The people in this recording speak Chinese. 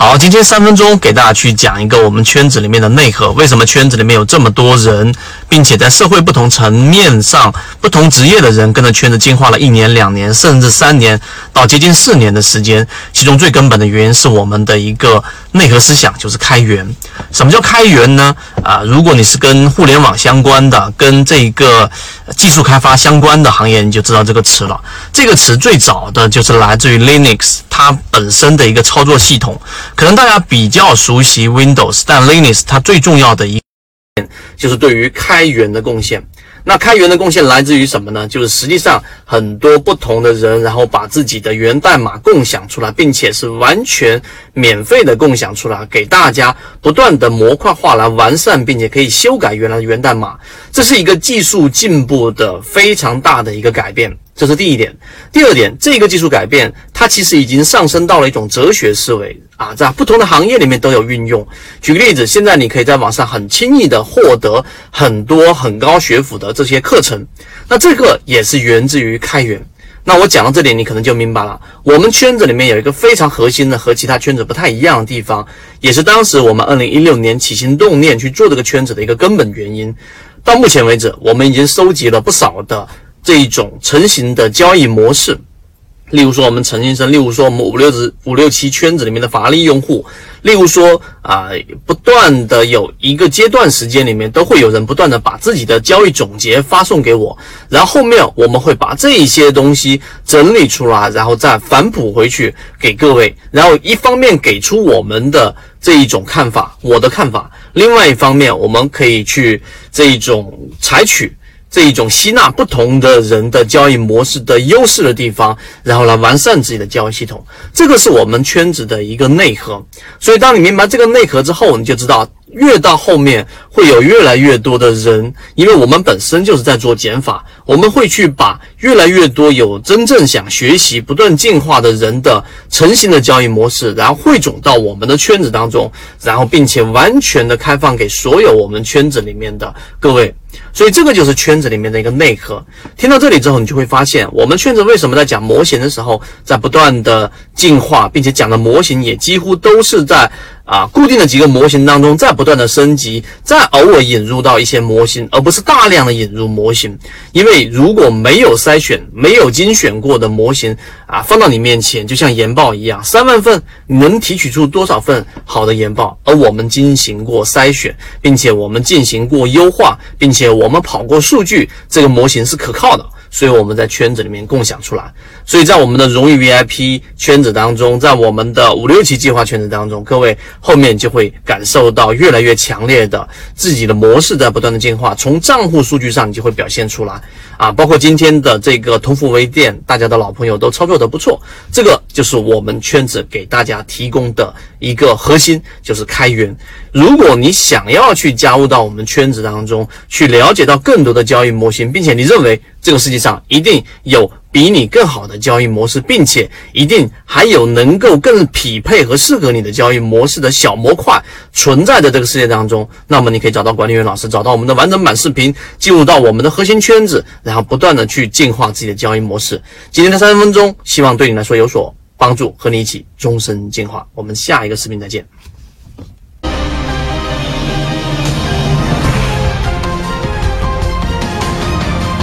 好，今天三分钟给大家去讲一个我们圈子里面的内核。为什么圈子里面有这么多人，并且在社会不同层面上、不同职业的人跟着圈子进化了一年、两年，甚至三年到接近四年的时间？其中最根本的原因是我们的一个内核思想，就是开源。什么叫开源呢？啊，如果你是跟互联网相关的、跟这个技术开发相关的行业，你就知道这个词了。这个词最早的就是来自于 Linux，它本身的一个操作系统。可能大家比较熟悉 Windows，但 Linux 它最重要的一点就是对于开源的贡献。那开源的贡献来自于什么呢？就是实际上很多不同的人，然后把自己的源代码共享出来，并且是完全免费的共享出来，给大家不断的模块化来完善，并且可以修改原来的源代码。这是一个技术进步的非常大的一个改变。这是第一点，第二点，这个技术改变，它其实已经上升到了一种哲学思维啊，在不同的行业里面都有运用。举个例子，现在你可以在网上很轻易的获得很多很高学府的这些课程，那这个也是源自于开源。那我讲到这里，你可能就明白了，我们圈子里面有一个非常核心的和其他圈子不太一样的地方，也是当时我们二零一六年起心动念去做这个圈子的一个根本原因。到目前为止，我们已经收集了不少的。这一种成型的交易模式，例如说我们陈先生，例如说我们五六子五六七圈子里面的法力用户，例如说啊，不断的有一个阶段时间里面都会有人不断的把自己的交易总结发送给我，然后后面我们会把这一些东西整理出来，然后再反哺回去给各位，然后一方面给出我们的这一种看法，我的看法，另外一方面我们可以去这一种采取。这一种吸纳不同的人的交易模式的优势的地方，然后来完善自己的交易系统，这个是我们圈子的一个内核。所以，当你明白这个内核之后，你就知道。越到后面会有越来越多的人，因为我们本身就是在做减法，我们会去把越来越多有真正想学习、不断进化的人的成型的交易模式，然后汇总到我们的圈子当中，然后并且完全的开放给所有我们圈子里面的各位。所以这个就是圈子里面的一个内核。听到这里之后，你就会发现，我们圈子为什么在讲模型的时候，在不断的进化，并且讲的模型也几乎都是在。啊，固定的几个模型当中，再不断的升级，再偶尔引入到一些模型，而不是大量的引入模型。因为如果没有筛选、没有精选过的模型啊，放到你面前，就像研报一样，三万份能提取出多少份好的研报？而我们进行过筛选，并且我们进行过优化，并且我们跑过数据，这个模型是可靠的。所以我们在圈子里面共享出来，所以在我们的荣誉 VIP 圈子当中，在我们的五六期计划圈子当中，各位后面就会感受到越来越强烈的自己的模式在不断的进化，从账户数据上你就会表现出来。啊，包括今天的这个通富微店，大家的老朋友都操作的不错，这个就是我们圈子给大家提供的一个核心，就是开源。如果你想要去加入到我们圈子当中，去了解到更多的交易模型，并且你认为这个世界上一定有比你更好的交易模式，并且一定还有能够更匹配和适合你的交易模式的小模块存在的这个世界当中，那么你可以找到管理员老师，找到我们的完整版视频，进入到我们的核心圈子，然后不断的去进化自己的交易模式。今天的三十分钟，希望对你来说有所帮助，和你一起终身进化。我们下一个视频再见。